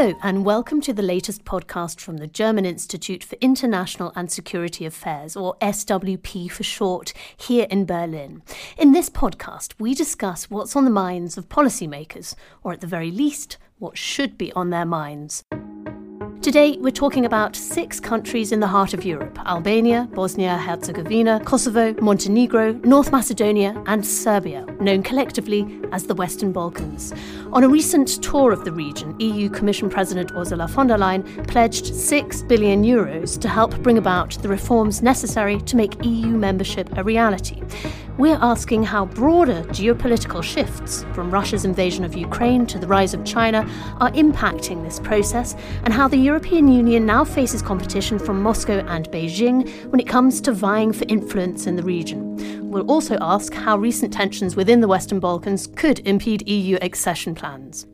Hello, and welcome to the latest podcast from the German Institute for International and Security Affairs, or SWP for short, here in Berlin. In this podcast, we discuss what's on the minds of policymakers, or at the very least, what should be on their minds. Today, we're talking about six countries in the heart of Europe Albania, Bosnia Herzegovina, Kosovo, Montenegro, North Macedonia, and Serbia, known collectively as the Western Balkans. On a recent tour of the region, EU Commission President Ursula von der Leyen pledged 6 billion euros to help bring about the reforms necessary to make EU membership a reality. We're asking how broader geopolitical shifts, from Russia's invasion of Ukraine to the rise of China, are impacting this process, and how the European Union now faces competition from Moscow and Beijing when it comes to vying for influence in the region. We'll also ask how recent tensions within the Western Balkans could impede EU accession plans.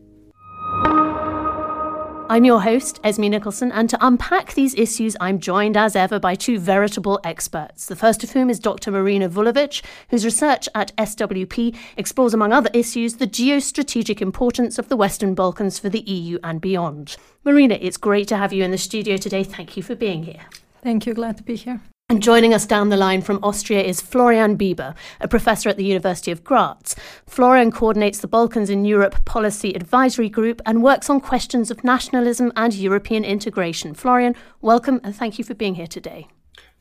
I'm your host, Esme Nicholson, and to unpack these issues, I'm joined as ever by two veritable experts. The first of whom is Dr. Marina Vulovic, whose research at SWP explores, among other issues, the geostrategic importance of the Western Balkans for the EU and beyond. Marina, it's great to have you in the studio today. Thank you for being here. Thank you. Glad to be here. And joining us down the line from Austria is Florian Bieber, a professor at the University of Graz. Florian coordinates the Balkans in Europe Policy Advisory Group and works on questions of nationalism and European integration. Florian, welcome and thank you for being here today.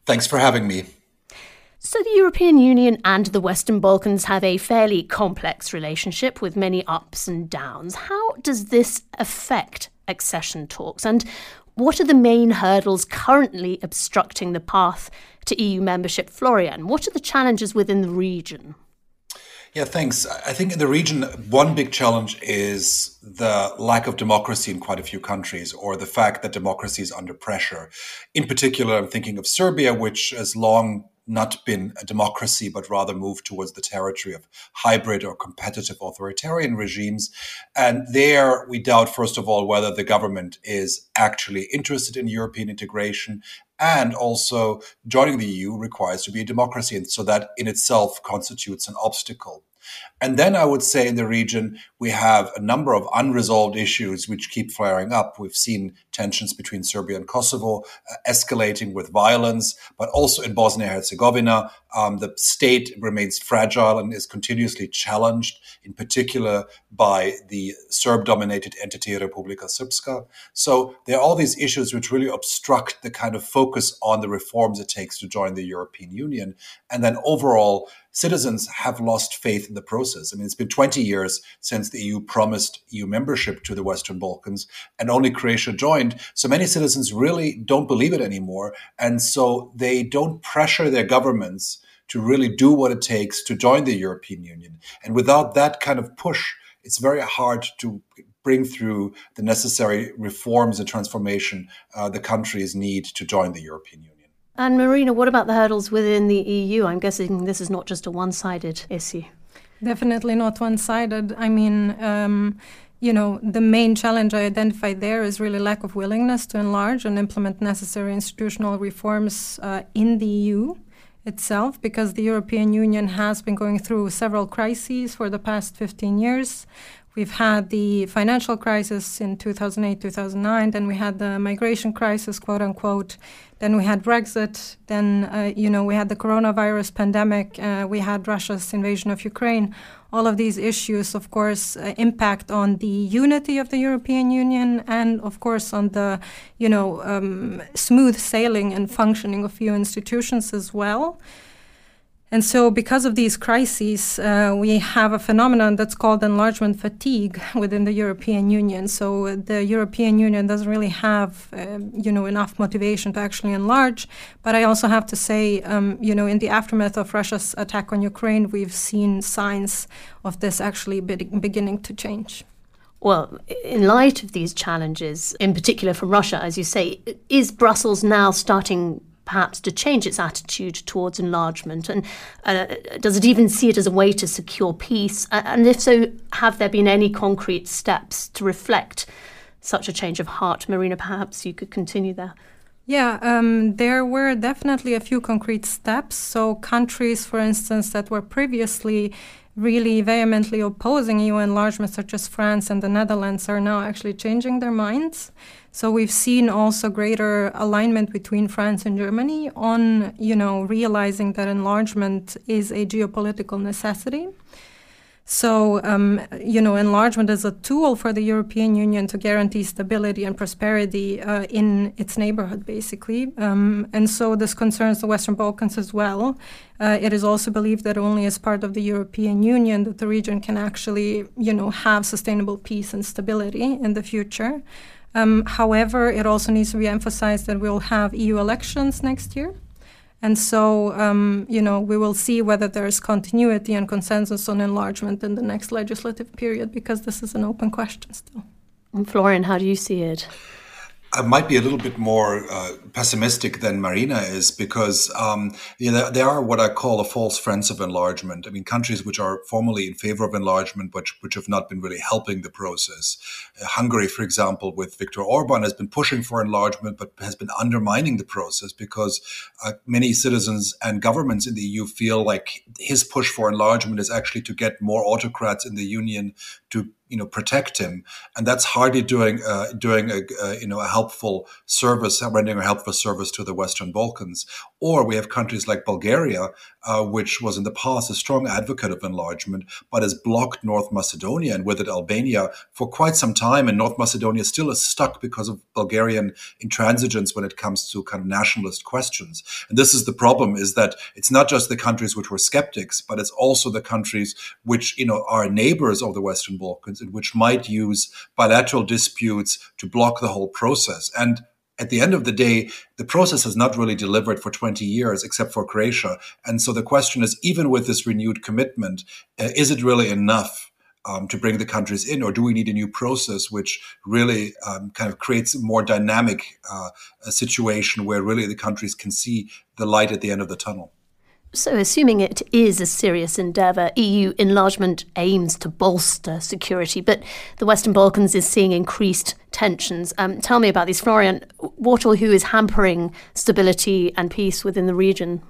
Thanks for having me. So, the European Union and the Western Balkans have a fairly complex relationship with many ups and downs. How does this affect accession talks? And what are the main hurdles currently obstructing the path to EU membership, Florian? What are the challenges within the region? Yeah, thanks. I think in the region, one big challenge is the lack of democracy in quite a few countries, or the fact that democracy is under pressure. In particular, I'm thinking of Serbia, which has long not been a democracy, but rather moved towards the territory of hybrid or competitive authoritarian regimes. And there we doubt, first of all, whether the government is actually interested in European integration. And also, joining the EU requires to be a democracy. And so that in itself constitutes an obstacle. And then I would say in the region, we have a number of unresolved issues which keep flaring up. We've seen tensions between Serbia and Kosovo uh, escalating with violence, but also in Bosnia and Herzegovina, um, the state remains fragile and is continuously challenged, in particular by the Serb dominated entity Republika Srpska. So there are all these issues which really obstruct the kind of focus on the reforms it takes to join the European Union. And then overall, citizens have lost faith in the process. I mean, it's been 20 years since the EU promised EU membership to the Western Balkans, and only Croatia joined. So many citizens really don't believe it anymore. And so they don't pressure their governments to really do what it takes to join the European Union. And without that kind of push, it's very hard to bring through the necessary reforms and transformation uh, the countries need to join the European Union. And Marina, what about the hurdles within the EU? I'm guessing this is not just a one sided issue. Definitely not one sided. I mean, um, you know, the main challenge I identified there is really lack of willingness to enlarge and implement necessary institutional reforms uh, in the EU itself because the European Union has been going through several crises for the past 15 years. We've had the financial crisis in 2008, 2009, then we had the migration crisis, quote unquote, then we had Brexit, then, uh, you know, we had the coronavirus pandemic, uh, we had Russia's invasion of Ukraine. All of these issues, of course, uh, impact on the unity of the European Union and, of course, on the, you know, um, smooth sailing and functioning of EU institutions as well. And so, because of these crises, uh, we have a phenomenon that's called enlargement fatigue within the European Union. So, the European Union doesn't really have, uh, you know, enough motivation to actually enlarge. But I also have to say, um, you know, in the aftermath of Russia's attack on Ukraine, we've seen signs of this actually be- beginning to change. Well, in light of these challenges, in particular from Russia, as you say, is Brussels now starting perhaps to change its attitude towards enlargement? And uh, does it even see it as a way to secure peace? And if so, have there been any concrete steps to reflect such a change of heart? Marina, perhaps you could continue there. Yeah, um, there were definitely a few concrete steps. So, countries, for instance, that were previously really vehemently opposing EU enlargement, such as France and the Netherlands, are now actually changing their minds. So we've seen also greater alignment between France and Germany on, you know, realizing that enlargement is a geopolitical necessity. So, um, you know, enlargement is a tool for the European Union to guarantee stability and prosperity uh, in its neighborhood, basically. Um, and so this concerns the Western Balkans as well. Uh, it is also believed that only as part of the European Union that the region can actually, you know, have sustainable peace and stability in the future. Um, however, it also needs to be emphasized that we'll have EU elections next year. And so, um, you know, we will see whether there is continuity and consensus on enlargement in the next legislative period because this is an open question still. And Florian, how do you see it? I might be a little bit more uh, pessimistic than Marina is because um, you know, there are what I call the false friends of enlargement. I mean, countries which are formally in favor of enlargement, but which have not been really helping the process. Uh, Hungary, for example, with Viktor Orban, has been pushing for enlargement, but has been undermining the process because uh, many citizens and governments in the EU feel like his push for enlargement is actually to get more autocrats in the union to you know protect him, and that's hardly doing uh, doing a, a, you know a helpful service, rendering a helpful service to the Western Balkans. Or we have countries like Bulgaria, uh, which was in the past a strong advocate of enlargement, but has blocked North Macedonia and with it Albania for quite some time. And North Macedonia still is stuck because of Bulgarian intransigence when it comes to kind of nationalist questions. And this is the problem: is that it's not just the countries which were skeptics, but it's also the countries which you know are neighbors of the Western Balkans which might use bilateral disputes to block the whole process. And at the end of the day, the process has not really delivered for 20 years, except for Croatia. And so the question is even with this renewed commitment, uh, is it really enough? Um, to bring the countries in, or do we need a new process which really um, kind of creates a more dynamic uh, a situation where really the countries can see the light at the end of the tunnel? So, assuming it is a serious endeavour, EU enlargement aims to bolster security, but the Western Balkans is seeing increased tensions. Um, tell me about these, Florian. What or who is hampering stability and peace within the region?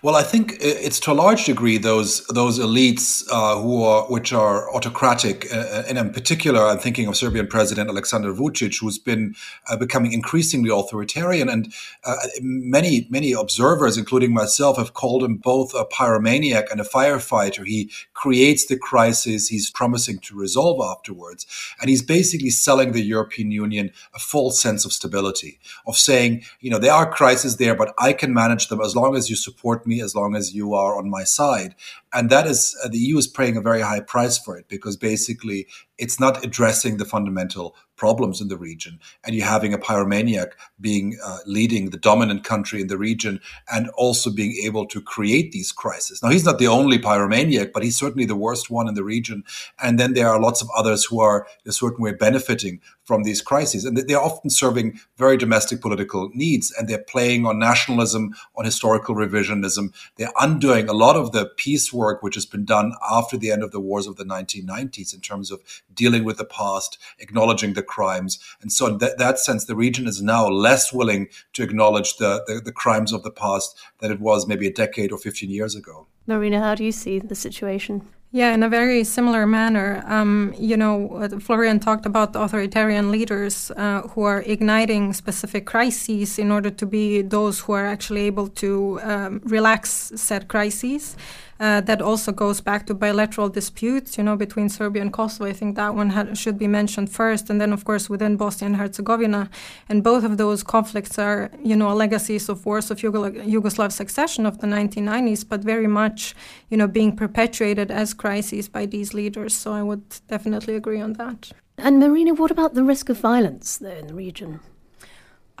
Well, I think it's to a large degree those those elites uh, who are which are autocratic, uh, and in particular, I'm thinking of Serbian President Aleksandar Vucic, who's been uh, becoming increasingly authoritarian, and uh, many many observers, including myself, have called him both a pyromaniac and a firefighter. He creates the crisis he's promising to resolve afterwards, and he's basically selling the European Union a false sense of stability, of saying, you know, there are crises there, but I can manage them as long as you support me as long as you are on my side. And that is, uh, the EU is paying a very high price for it because basically it's not addressing the fundamental problems in the region. And you're having a pyromaniac being uh, leading the dominant country in the region and also being able to create these crises. Now, he's not the only pyromaniac, but he's certainly the worst one in the region. And then there are lots of others who are in a certain way benefiting from these crises. And they're often serving very domestic political needs and they're playing on nationalism, on historical revisionism. They're undoing a lot of the peace work which has been done after the end of the wars of the 1990s in terms of dealing with the past, acknowledging the crimes. And so, in that, that sense, the region is now less willing to acknowledge the, the, the crimes of the past than it was maybe a decade or 15 years ago. Marina, how do you see the situation? Yeah, in a very similar manner. Um, you know, Florian talked about the authoritarian leaders uh, who are igniting specific crises in order to be those who are actually able to um, relax said crises. Uh, that also goes back to bilateral disputes, you know, between Serbia and Kosovo. I think that one had, should be mentioned first, and then of course within Bosnia and Herzegovina. And both of those conflicts are, you know, legacies of wars of Yugoslav succession of the 1990s, but very much, you know, being perpetuated as crises by these leaders. So I would definitely agree on that. And Marina, what about the risk of violence there in the region?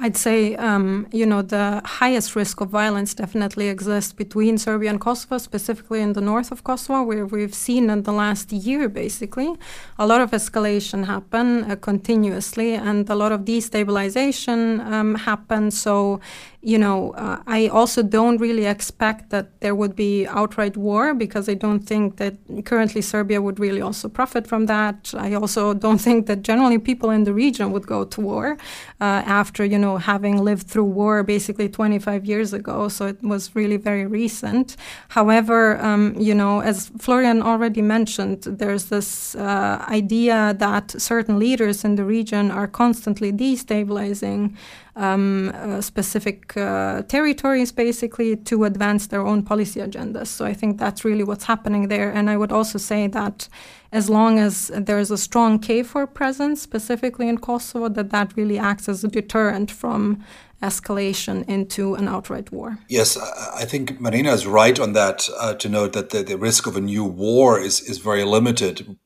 I'd say, um, you know, the highest risk of violence definitely exists between Serbia and Kosovo, specifically in the north of Kosovo, where we've seen in the last year, basically, a lot of escalation happen uh, continuously and a lot of destabilization um, happen. So you know, uh, I also don't really expect that there would be outright war because I don't think that currently Serbia would really also profit from that. I also don't think that generally people in the region would go to war uh, after, you know, having lived through war basically 25 years ago. So it was really very recent. However, um, you know, as Florian already mentioned, there's this uh, idea that certain leaders in the region are constantly destabilizing um, uh, specific uh, territories, basically, to advance their own policy agendas. So I think that's really what's happening there. And I would also say that as long as there is a strong KFOR presence, specifically in Kosovo, that that really acts as a deterrent from escalation into an outright war. Yes, I think Marina is right on that uh, to note that the, the risk of a new war is, is very limited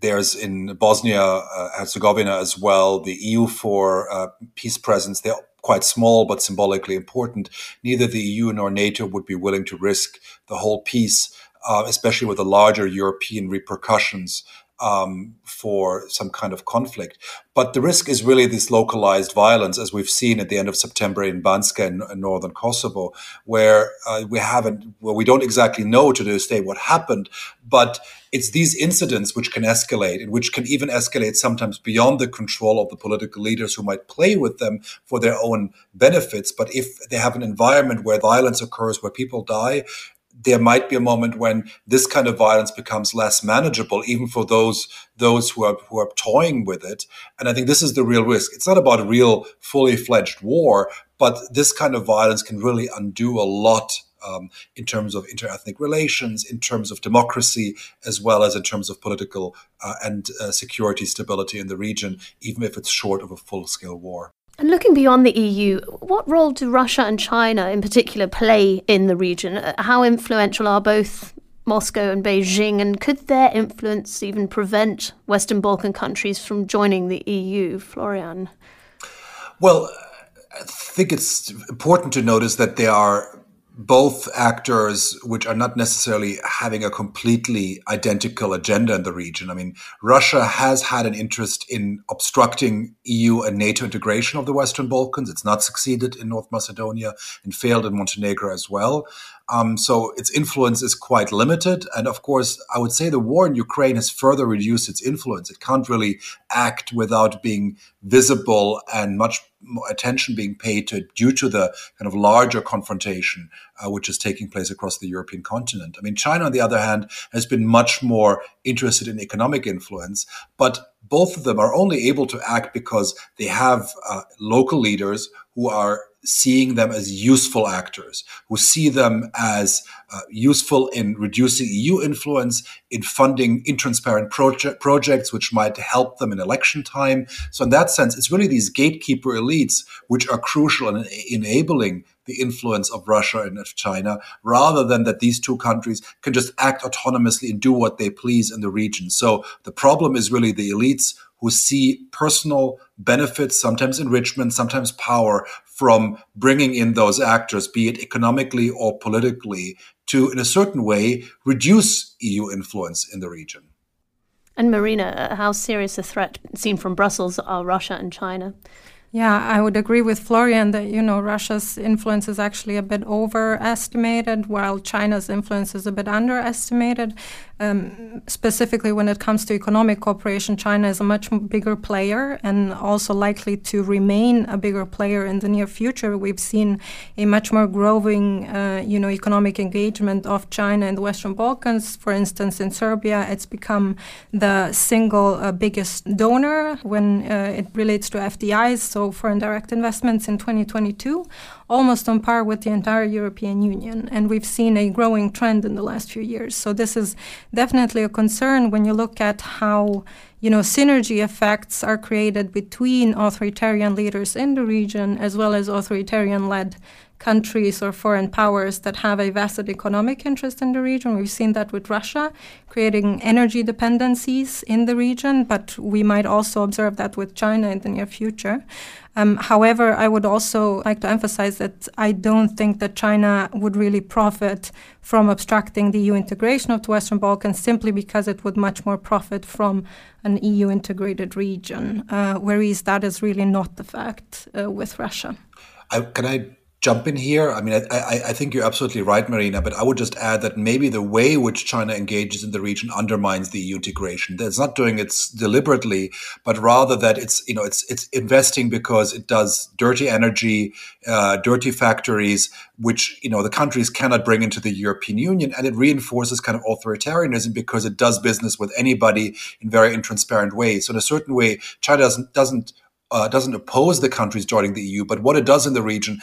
there's in Bosnia uh, Herzegovina as well the EUFOR uh, peace presence. They're quite small but symbolically important. Neither the EU nor NATO would be willing to risk the whole peace, uh, especially with the larger European repercussions um, for some kind of conflict. But the risk is really this localized violence, as we've seen at the end of September in Banjska in, in northern Kosovo, where uh, we haven't, well, we don't exactly know to this day what happened, but it's these incidents which can escalate and which can even escalate sometimes beyond the control of the political leaders who might play with them for their own benefits. But if they have an environment where violence occurs, where people die, there might be a moment when this kind of violence becomes less manageable, even for those those who are who are toying with it. And I think this is the real risk. It's not about a real fully fledged war, but this kind of violence can really undo a lot um, in terms of interethnic relations, in terms of democracy, as well as in terms of political uh, and uh, security stability in the region, even if it's short of a full scale war. And looking beyond the EU, what role do Russia and China in particular play in the region? Uh, how influential are both Moscow and Beijing, and could their influence even prevent Western Balkan countries from joining the EU? Florian? Well, I think it's important to notice that there are both actors which are not necessarily having a completely identical agenda in the region. I mean, Russia has had an interest in obstructing EU and NATO integration of the Western Balkans. It's not succeeded in North Macedonia and failed in Montenegro as well. Um, so its influence is quite limited. And of course, I would say the war in Ukraine has further reduced its influence. It can't really act without being visible and much attention being paid to it due to the kind of larger confrontation uh, which is taking place across the European continent. I mean, China, on the other hand, has been much more interested in economic influence, but both of them are only able to act because they have uh, local leaders who are seeing them as useful actors, who see them as uh, useful in reducing EU influence, in funding intransparent project, projects which might help them in election time. So, in that sense, it's really these gatekeeper elites which are crucial in enabling the influence of Russia and of China, rather than that these two countries can just act autonomously and do what they please in the region. So, the problem is really the elites who see personal benefits, sometimes enrichment, sometimes power from bringing in those actors, be it economically or politically, to, in a certain way, reduce EU influence in the region. And Marina, uh, how serious a threat seen from Brussels are Russia and China? Yeah, I would agree with Florian that you know Russia's influence is actually a bit overestimated, while China's influence is a bit underestimated. Um, specifically, when it comes to economic cooperation, China is a much bigger player and also likely to remain a bigger player in the near future. We've seen a much more growing, uh, you know, economic engagement of China in the Western Balkans. For instance, in Serbia, it's become the single uh, biggest donor when uh, it relates to FDIs, so foreign direct investments in 2022 almost on par with the entire European Union. And we've seen a growing trend in the last few years. So this is definitely a concern when you look at how you know synergy effects are created between authoritarian leaders in the region as well as authoritarian led countries or foreign powers that have a vested economic interest in the region. We've seen that with Russia, creating energy dependencies in the region, but we might also observe that with China in the near future. Um, however, I would also like to emphasize that I don't think that China would really profit from obstructing the EU integration of the Western Balkans simply because it would much more profit from an EU integrated region, uh, whereas that is really not the fact uh, with Russia. I, can I jump in here? I mean, I, I, think you're absolutely right, Marina, but I would just add that maybe the way which China engages in the region undermines the EU integration. It's not doing it deliberately, but rather that it's, you know, it's, it's investing because it does dirty energy, uh, dirty factories, which, you know, the countries cannot bring into the European Union. And it reinforces kind of authoritarianism because it does business with anybody in very intransparent ways. So in a certain way, China doesn't, doesn't uh, doesn't oppose the countries joining the EU, but what it does in the region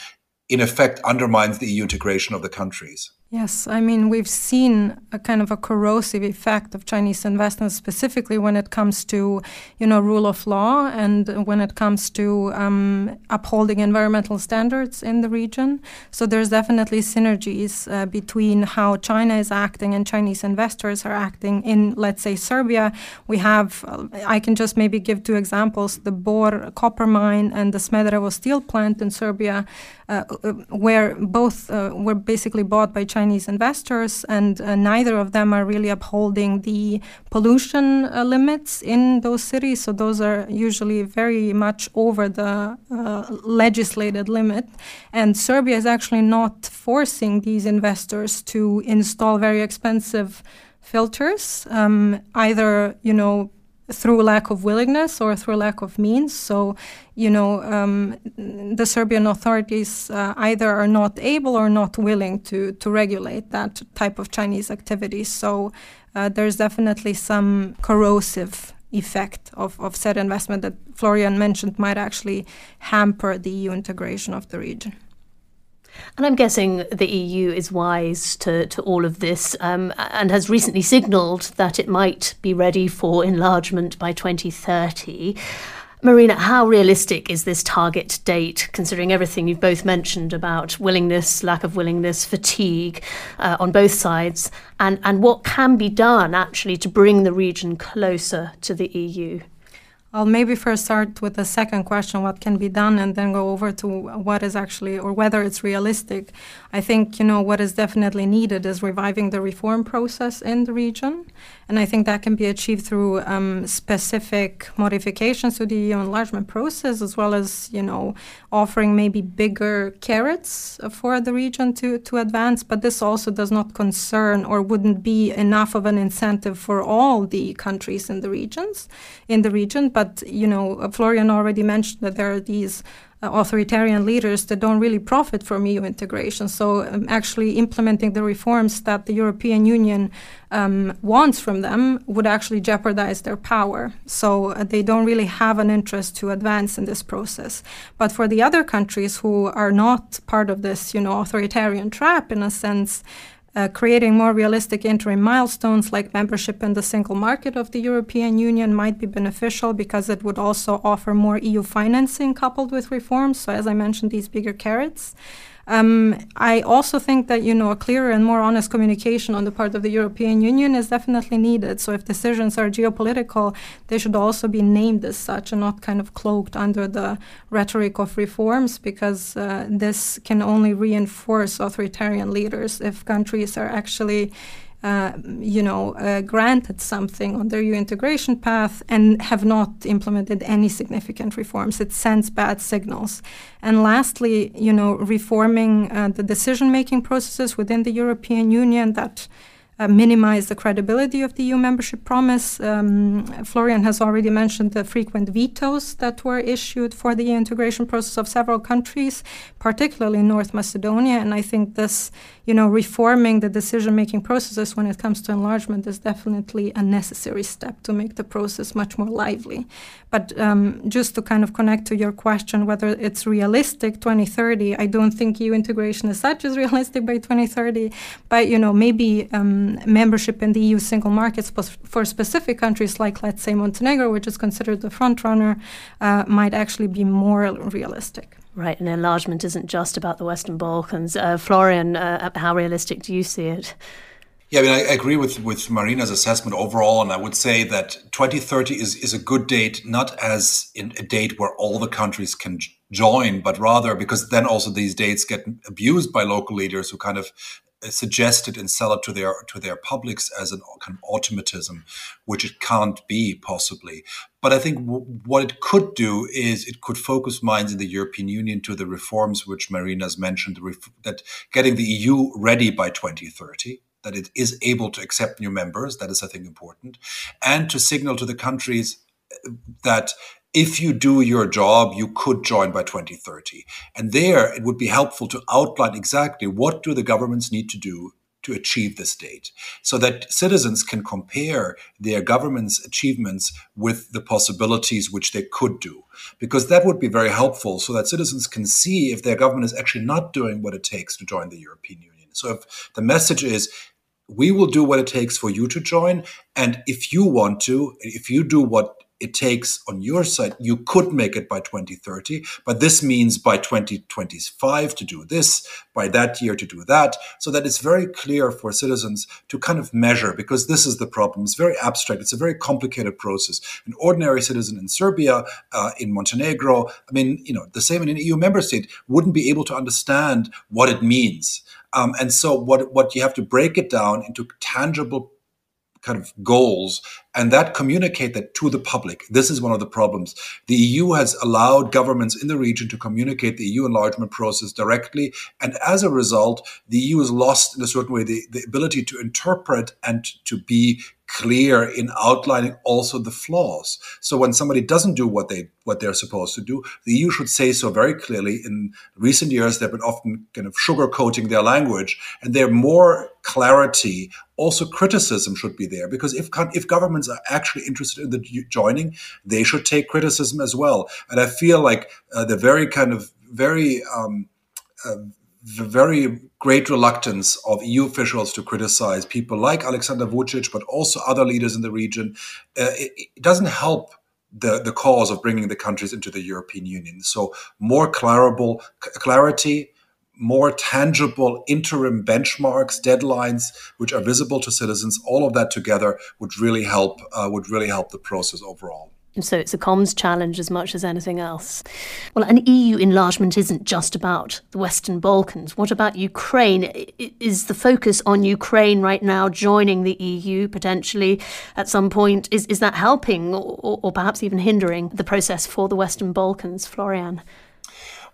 in effect undermines the EU integration of the countries. Yes, I mean, we've seen a kind of a corrosive effect of Chinese investments, specifically when it comes to, you know, rule of law and when it comes to um, upholding environmental standards in the region. So there's definitely synergies uh, between how China is acting and Chinese investors are acting. In, let's say, Serbia, we have, uh, I can just maybe give two examples the Bor copper mine and the Smederevo steel plant in Serbia, uh, uh where both uh, were basically bought by Chinese investors, and uh, neither of them are really upholding the pollution uh, limits in those cities. So those are usually very much over the uh, legislated limit. And Serbia is actually not forcing these investors to install very expensive filters, um, either you know through lack of willingness or through lack of means. So, you know, um, the Serbian authorities uh, either are not able or not willing to to regulate that type of Chinese activity. So, uh, there's definitely some corrosive effect of, of said investment that Florian mentioned might actually hamper the EU integration of the region. And I'm guessing the EU is wise to, to all of this um, and has recently signalled that it might be ready for enlargement by 2030. Marina, how realistic is this target date, considering everything you've both mentioned about willingness, lack of willingness, fatigue uh, on both sides, and, and what can be done actually to bring the region closer to the EU? I'll maybe first start with the second question what can be done, and then go over to what is actually or whether it's realistic. I think, you know, what is definitely needed is reviving the reform process in the region. And I think that can be achieved through um, specific modifications to the EU enlargement process, as well as, you know, offering maybe bigger carrots for the region to, to advance. But this also does not concern or wouldn't be enough of an incentive for all the countries in the regions, in the region. But, you know, Florian already mentioned that there are these uh, authoritarian leaders that don't really profit from EU integration. So, um, actually, implementing the reforms that the European Union um, wants from them would actually jeopardize their power. So, uh, they don't really have an interest to advance in this process. But for the other countries who are not part of this, you know, authoritarian trap, in a sense, uh, creating more realistic interim milestones like membership in the single market of the European Union might be beneficial because it would also offer more EU financing coupled with reforms. So, as I mentioned, these bigger carrots. Um, I also think that you know a clearer and more honest communication on the part of the European Union is definitely needed. So if decisions are geopolitical, they should also be named as such and not kind of cloaked under the rhetoric of reforms, because uh, this can only reinforce authoritarian leaders if countries are actually uh, you know, uh, granted something on their EU integration path and have not implemented any significant reforms. It sends bad signals. And lastly, you know, reforming uh, the decision-making processes within the European Union that uh, minimize the credibility of the EU membership promise. Um, Florian has already mentioned the frequent vetoes that were issued for the integration process of several countries, particularly North Macedonia. And I think this, you know, reforming the decision-making processes when it comes to enlargement is definitely a necessary step to make the process much more lively. But um, just to kind of connect to your question, whether it's realistic 2030, I don't think EU integration as such is realistic by 2030. But you know, maybe um, membership in the EU single market for specific countries, like let's say Montenegro, which is considered the front runner, uh, might actually be more realistic. Right, and enlargement isn't just about the Western Balkans. Uh, Florian, uh, how realistic do you see it? Yeah, I mean, I agree with, with Marina's assessment overall, and I would say that 2030 is, is a good date, not as a date where all the countries can join, but rather because then also these dates get abused by local leaders who kind of Uh, suggest it and sell it to their to their publics as an kind of automatism, which it can't be possibly. But I think w- what it could do is it could focus minds in the European Union to the reforms which Marina has mentioned, ref- that getting the EU ready by 2030 that it is able to accept new members. That is, I think, important. And to signal to the countries uh, that if you do your job, you could join by 2030. And there, it would be helpful to outline exactly what do the governments need to do to achieve this date so that citizens can compare their government's achievements with the possibilities which they could do because that would be very helpful so that citizens can see if their government is actually not doing what it takes to join the European Union so if the message is we will do what it takes for you to join and if you want to if you do what it takes on your side, you could make it by 2030, but this means by 2025 to do this, by that year to do that, so that it's very clear for citizens to kind of measure, because this is the problem. It's very abstract, it's a very complicated process. An ordinary citizen in Serbia, uh, in Montenegro, I mean, you know, the same in an EU member state, wouldn't be able to understand what it means. Um, and so, what, what you have to break it down into tangible kind of goals and that communicate that to the public. This is one of the problems. The EU has allowed governments in the region to communicate the EU enlargement process directly. And as a result, the EU has lost in a certain way the, the ability to interpret and to be clear in outlining also the flaws. So when somebody doesn't do what they what they're supposed to do, the EU should say so very clearly. In recent years, they've been often kind of sugarcoating their language, and there more clarity. Also, criticism should be there because if if governments are actually interested in the joining, they should take criticism as well. And I feel like uh, the very kind of very um, uh, the very great reluctance of EU officials to criticize people like Alexander Vucic, but also other leaders in the region, uh, it, it, doesn't help the, the cause of bringing the countries into the European Union. So more clarable clarity, more tangible interim benchmarks, deadlines, which are visible to citizens, all of that together would really help. Uh, would really help the process overall. So it's a comms challenge as much as anything else. Well, an EU enlargement isn't just about the Western Balkans. What about Ukraine? Is the focus on Ukraine right now joining the EU potentially at some point? Is, is that helping or, or perhaps even hindering the process for the Western Balkans? Florian?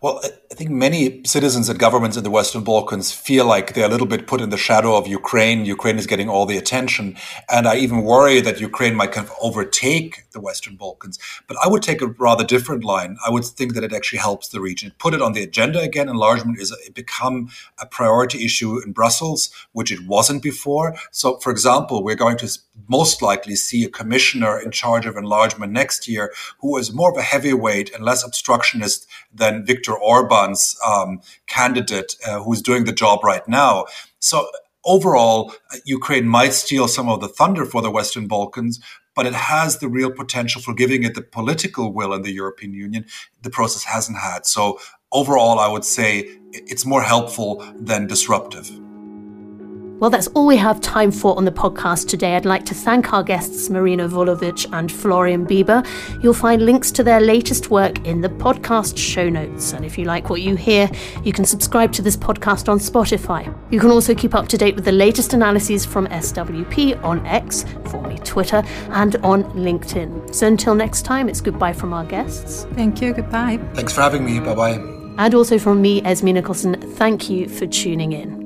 Well, I think many citizens and governments in the Western Balkans feel like they're a little bit put in the shadow of Ukraine. Ukraine is getting all the attention. And I even worry that Ukraine might kind of overtake the Western Balkans. But I would take a rather different line. I would think that it actually helps the region. Put it on the agenda again. Enlargement is a, become a priority issue in Brussels, which it wasn't before. So, for example, we're going to most likely see a commissioner in charge of enlargement next year who is more of a heavyweight and less obstructionist than Viktor Orban's um, candidate, uh, who's doing the job right now. So overall, uh, Ukraine might steal some of the thunder for the Western Balkans, but it has the real potential for giving it the political will in the European Union the process hasn't had. So overall, I would say it's more helpful than disruptive. Well, that's all we have time for on the podcast today. I'd like to thank our guests, Marina Vulovic and Florian Bieber. You'll find links to their latest work in the podcast show notes. And if you like what you hear, you can subscribe to this podcast on Spotify. You can also keep up to date with the latest analyses from SWP on X, formerly Twitter, and on LinkedIn. So until next time, it's goodbye from our guests. Thank you. Goodbye. Thanks for having me. Bye bye. And also from me, Esme Nicholson, thank you for tuning in.